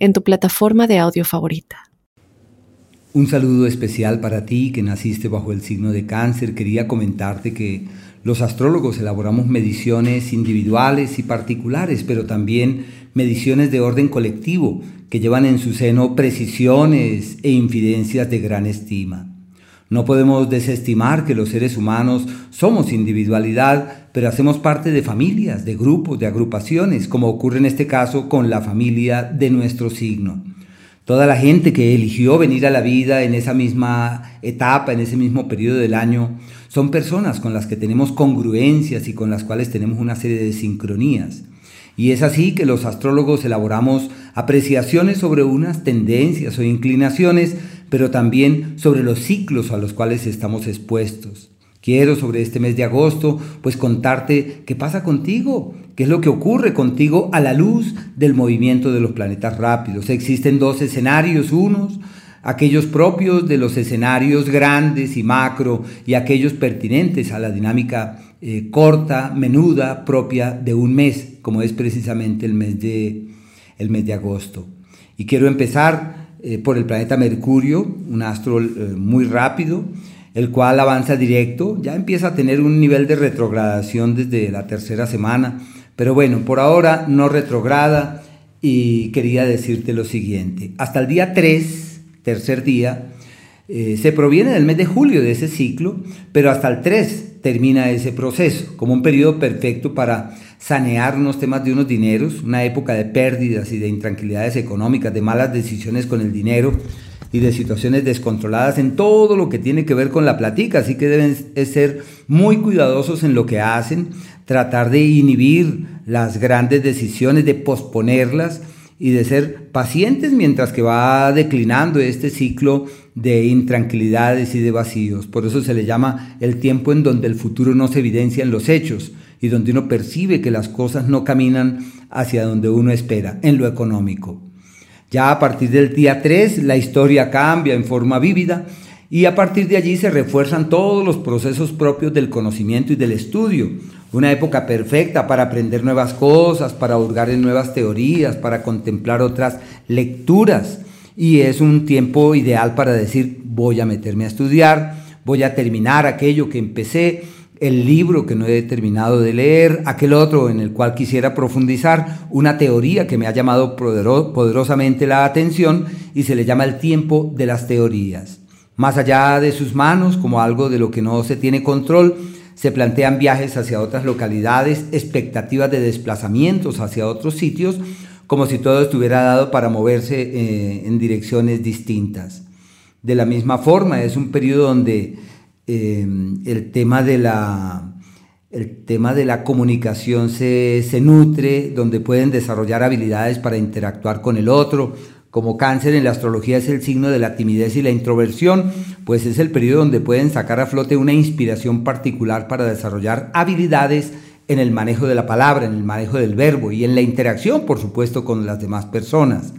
en tu plataforma de audio favorita. Un saludo especial para ti que naciste bajo el signo de cáncer. Quería comentarte que los astrólogos elaboramos mediciones individuales y particulares, pero también mediciones de orden colectivo que llevan en su seno precisiones e infidencias de gran estima. No podemos desestimar que los seres humanos somos individualidad, pero hacemos parte de familias, de grupos, de agrupaciones, como ocurre en este caso con la familia de nuestro signo. Toda la gente que eligió venir a la vida en esa misma etapa, en ese mismo periodo del año, son personas con las que tenemos congruencias y con las cuales tenemos una serie de sincronías. Y es así que los astrólogos elaboramos apreciaciones sobre unas tendencias o inclinaciones pero también sobre los ciclos a los cuales estamos expuestos. Quiero sobre este mes de agosto pues contarte qué pasa contigo, qué es lo que ocurre contigo a la luz del movimiento de los planetas rápidos. Existen dos escenarios, unos aquellos propios de los escenarios grandes y macro y aquellos pertinentes a la dinámica eh, corta, menuda, propia de un mes, como es precisamente el mes de, el mes de agosto. Y quiero empezar eh, por el planeta Mercurio, un astro eh, muy rápido, el cual avanza directo, ya empieza a tener un nivel de retrogradación desde la tercera semana, pero bueno, por ahora no retrograda y quería decirte lo siguiente, hasta el día 3, tercer día, eh, se proviene del mes de julio de ese ciclo, pero hasta el 3 termina ese proceso, como un periodo perfecto para sanear unos temas de unos dineros, una época de pérdidas y de intranquilidades económicas, de malas decisiones con el dinero y de situaciones descontroladas en todo lo que tiene que ver con la platica, así que deben ser muy cuidadosos en lo que hacen, tratar de inhibir las grandes decisiones, de posponerlas y de ser pacientes mientras que va declinando este ciclo de intranquilidades y de vacíos. Por eso se le llama el tiempo en donde el futuro no se evidencia en los hechos, y donde uno percibe que las cosas no caminan hacia donde uno espera, en lo económico. Ya a partir del día 3 la historia cambia en forma vívida y a partir de allí se refuerzan todos los procesos propios del conocimiento y del estudio. Una época perfecta para aprender nuevas cosas, para hurgar en nuevas teorías, para contemplar otras lecturas. Y es un tiempo ideal para decir, voy a meterme a estudiar, voy a terminar aquello que empecé el libro que no he terminado de leer, aquel otro en el cual quisiera profundizar, una teoría que me ha llamado poderosamente la atención y se le llama el tiempo de las teorías. Más allá de sus manos, como algo de lo que no se tiene control, se plantean viajes hacia otras localidades, expectativas de desplazamientos hacia otros sitios, como si todo estuviera dado para moverse eh, en direcciones distintas. De la misma forma, es un periodo donde Em, el, tema de la, el tema de la comunicación se, se nutre, donde pueden desarrollar habilidades para interactuar con el otro. Como cáncer en la astrología es el signo de la timidez y la introversión, pues es el periodo donde pueden sacar a flote una inspiración particular para desarrollar habilidades en el manejo de la palabra, en el manejo del verbo y en la interacción, por supuesto, con las demás personas.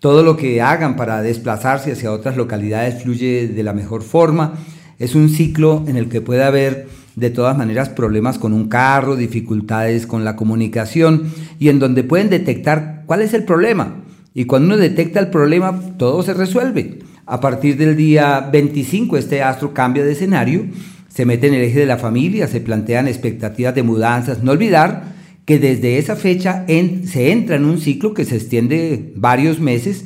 Todo lo que hagan para desplazarse hacia otras localidades fluye de la mejor forma es un ciclo en el que puede haber de todas maneras problemas con un carro, dificultades con la comunicación y en donde pueden detectar cuál es el problema. Y cuando uno detecta el problema, todo se resuelve. A partir del día 25 este astro cambia de escenario, se mete en el eje de la familia, se plantean expectativas de mudanzas. No olvidar que desde esa fecha se entra en un ciclo que se extiende varios meses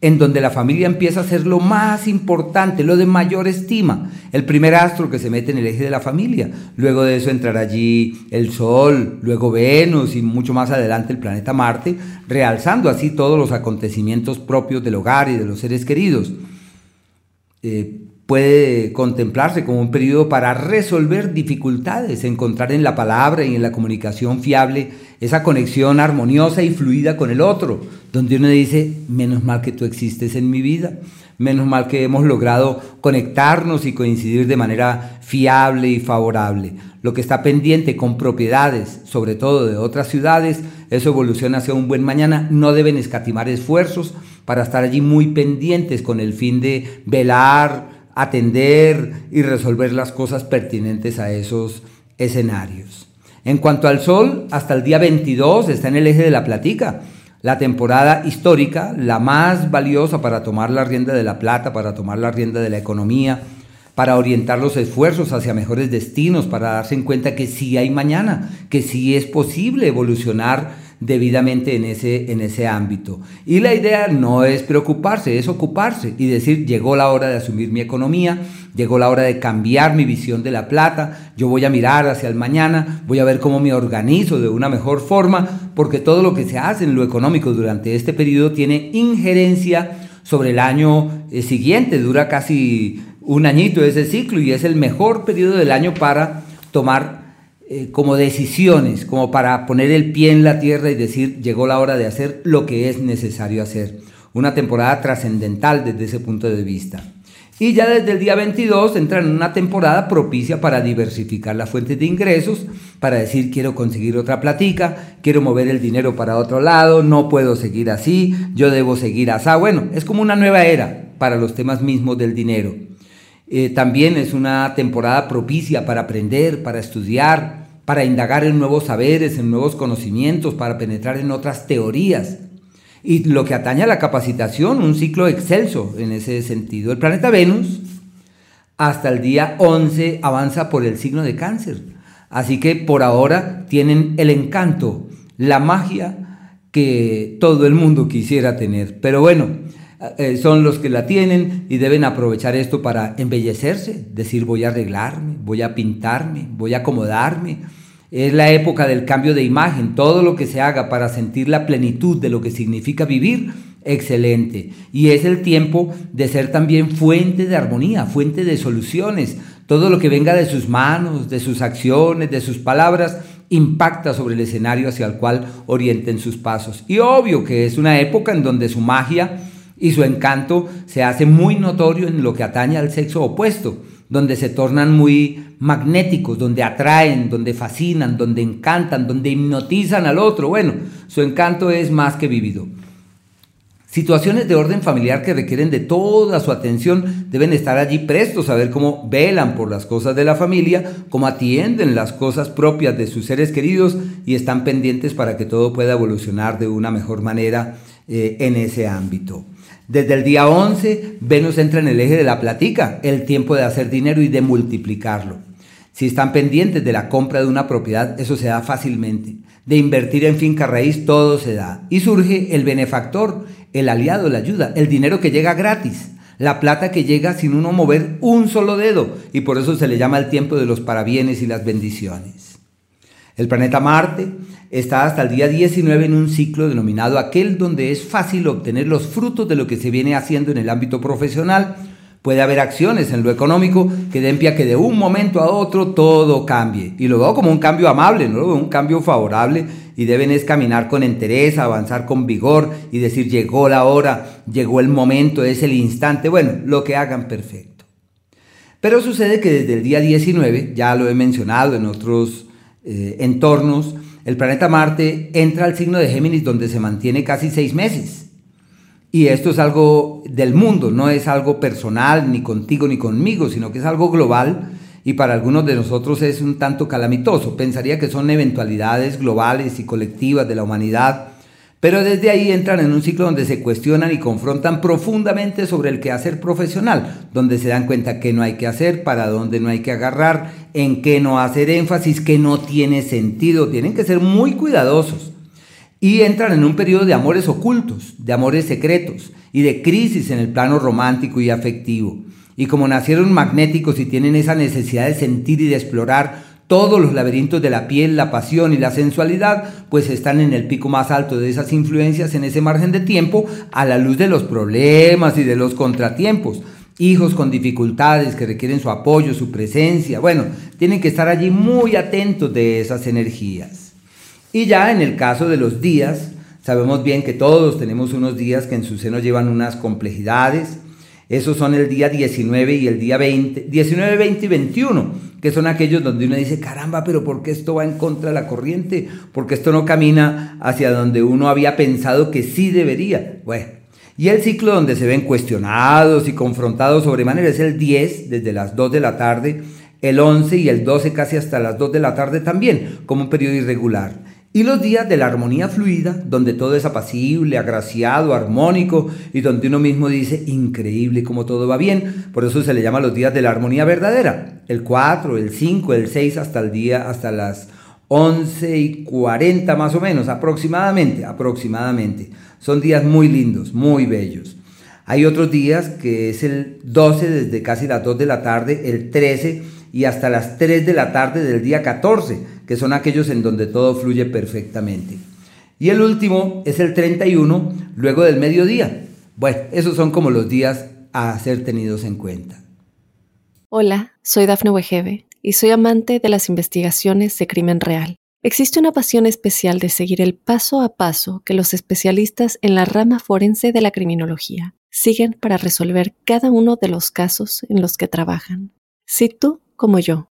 en donde la familia empieza a ser lo más importante, lo de mayor estima. El primer astro que se mete en el eje de la familia. Luego de eso entrará allí el Sol, luego Venus y mucho más adelante el planeta Marte, realzando así todos los acontecimientos propios del hogar y de los seres queridos. Eh, puede contemplarse como un periodo para resolver dificultades, encontrar en la palabra y en la comunicación fiable esa conexión armoniosa y fluida con el otro, donde uno dice, menos mal que tú existes en mi vida, menos mal que hemos logrado conectarnos y coincidir de manera fiable y favorable. Lo que está pendiente con propiedades, sobre todo de otras ciudades, eso evoluciona hacia un buen mañana, no deben escatimar esfuerzos para estar allí muy pendientes con el fin de velar, atender y resolver las cosas pertinentes a esos escenarios. En cuanto al Sol, hasta el día 22 está en el eje de la platica, la temporada histórica, la más valiosa para tomar la rienda de la plata, para tomar la rienda de la economía, para orientar los esfuerzos hacia mejores destinos, para darse en cuenta que sí hay mañana, que sí es posible evolucionar debidamente en ese, en ese ámbito. Y la idea no es preocuparse, es ocuparse y decir, llegó la hora de asumir mi economía, llegó la hora de cambiar mi visión de la plata, yo voy a mirar hacia el mañana, voy a ver cómo me organizo de una mejor forma, porque todo lo que se hace en lo económico durante este periodo tiene injerencia sobre el año eh, siguiente, dura casi un añito ese ciclo y es el mejor periodo del año para tomar eh, como decisiones, como para poner el pie en la tierra y decir, llegó la hora de hacer lo que es necesario hacer. Una temporada trascendental desde ese punto de vista. Y ya desde el día 22 entra en una temporada propicia para diversificar las fuentes de ingresos, para decir quiero conseguir otra platica, quiero mover el dinero para otro lado, no puedo seguir así, yo debo seguir así. Bueno, es como una nueva era para los temas mismos del dinero. Eh, también es una temporada propicia para aprender, para estudiar, para indagar en nuevos saberes, en nuevos conocimientos, para penetrar en otras teorías. Y lo que atañe a la capacitación, un ciclo excelso en ese sentido. El planeta Venus hasta el día 11 avanza por el signo de cáncer. Así que por ahora tienen el encanto, la magia que todo el mundo quisiera tener. Pero bueno, eh, son los que la tienen y deben aprovechar esto para embellecerse, decir voy a arreglarme, voy a pintarme, voy a acomodarme. Es la época del cambio de imagen, todo lo que se haga para sentir la plenitud de lo que significa vivir, excelente. Y es el tiempo de ser también fuente de armonía, fuente de soluciones. Todo lo que venga de sus manos, de sus acciones, de sus palabras, impacta sobre el escenario hacia el cual orienten sus pasos. Y obvio que es una época en donde su magia y su encanto se hace muy notorio en lo que atañe al sexo opuesto, donde se tornan muy magnéticos, donde atraen, donde fascinan, donde encantan, donde hipnotizan al otro. Bueno, su encanto es más que vivido. Situaciones de orden familiar que requieren de toda su atención deben estar allí prestos a ver cómo velan por las cosas de la familia, cómo atienden las cosas propias de sus seres queridos y están pendientes para que todo pueda evolucionar de una mejor manera eh, en ese ámbito. Desde el día 11, Venus entra en el eje de la platica, el tiempo de hacer dinero y de multiplicarlo. Si están pendientes de la compra de una propiedad, eso se da fácilmente. De invertir en finca raíz, todo se da. Y surge el benefactor, el aliado, la ayuda, el dinero que llega gratis, la plata que llega sin uno mover un solo dedo. Y por eso se le llama el tiempo de los parabienes y las bendiciones. El planeta Marte está hasta el día 19 en un ciclo denominado aquel donde es fácil obtener los frutos de lo que se viene haciendo en el ámbito profesional. Puede haber acciones en lo económico que den pie a que de un momento a otro todo cambie. Y lo veo como un cambio amable, ¿no? un cambio favorable y deben es caminar con entereza, avanzar con vigor y decir llegó la hora, llegó el momento, es el instante. Bueno, lo que hagan perfecto. Pero sucede que desde el día 19, ya lo he mencionado en otros eh, entornos, el planeta Marte entra al signo de Géminis donde se mantiene casi seis meses. Y esto es algo del mundo, no es algo personal, ni contigo ni conmigo, sino que es algo global y para algunos de nosotros es un tanto calamitoso. Pensaría que son eventualidades globales y colectivas de la humanidad pero desde ahí entran en un ciclo donde se cuestionan y confrontan profundamente sobre el quehacer profesional, donde se dan cuenta que no hay que hacer, para dónde no hay que agarrar, en qué no hacer énfasis, que no tiene sentido. Tienen que ser muy cuidadosos. Y entran en un periodo de amores ocultos, de amores secretos y de crisis en el plano romántico y afectivo. Y como nacieron magnéticos y tienen esa necesidad de sentir y de explorar, todos los laberintos de la piel, la pasión y la sensualidad, pues están en el pico más alto de esas influencias en ese margen de tiempo a la luz de los problemas y de los contratiempos. hijos con dificultades que requieren su apoyo, su presencia. Bueno, tienen que estar allí muy atentos de esas energías. Y ya en el caso de los días, sabemos bien que todos tenemos unos días que en su seno llevan unas complejidades. Esos son el día 19 y el día 20, 19, 20 y 21, que son aquellos donde uno dice, caramba, pero ¿por qué esto va en contra de la corriente? Porque esto no camina hacia donde uno había pensado que sí debería. Bueno, y el ciclo donde se ven cuestionados y confrontados sobremanera es el 10, desde las 2 de la tarde, el 11 y el 12 casi hasta las 2 de la tarde también, como un periodo irregular. Y los días de la armonía fluida, donde todo es apacible, agraciado, armónico y donde uno mismo dice, increíble como todo va bien. Por eso se le llama los días de la armonía verdadera. El 4, el 5, el 6 hasta el día, hasta las 11 y 40 más o menos, aproximadamente, aproximadamente. Son días muy lindos, muy bellos. Hay otros días que es el 12 desde casi las 2 de la tarde, el 13 y hasta las 3 de la tarde del día 14, que son aquellos en donde todo fluye perfectamente. Y el último es el 31, luego del mediodía. Bueno, esos son como los días a ser tenidos en cuenta. Hola, soy Dafne Wegebe y soy amante de las investigaciones de crimen real. Existe una pasión especial de seguir el paso a paso que los especialistas en la rama forense de la criminología siguen para resolver cada uno de los casos en los que trabajan. Si tú, como yo,